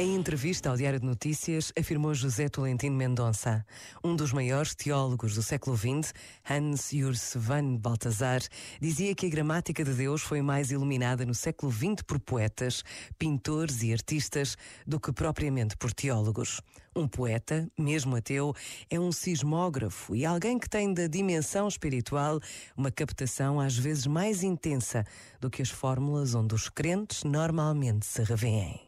Em entrevista ao Diário de Notícias, afirmou José Tolentino Mendonça, um dos maiores teólogos do século XX, Hans Urs van Balthasar, dizia que a gramática de Deus foi mais iluminada no século XX por poetas, pintores e artistas do que propriamente por teólogos. Um poeta, mesmo ateu, é um sismógrafo e alguém que tem da dimensão espiritual uma captação às vezes mais intensa do que as fórmulas onde os crentes normalmente se revêem.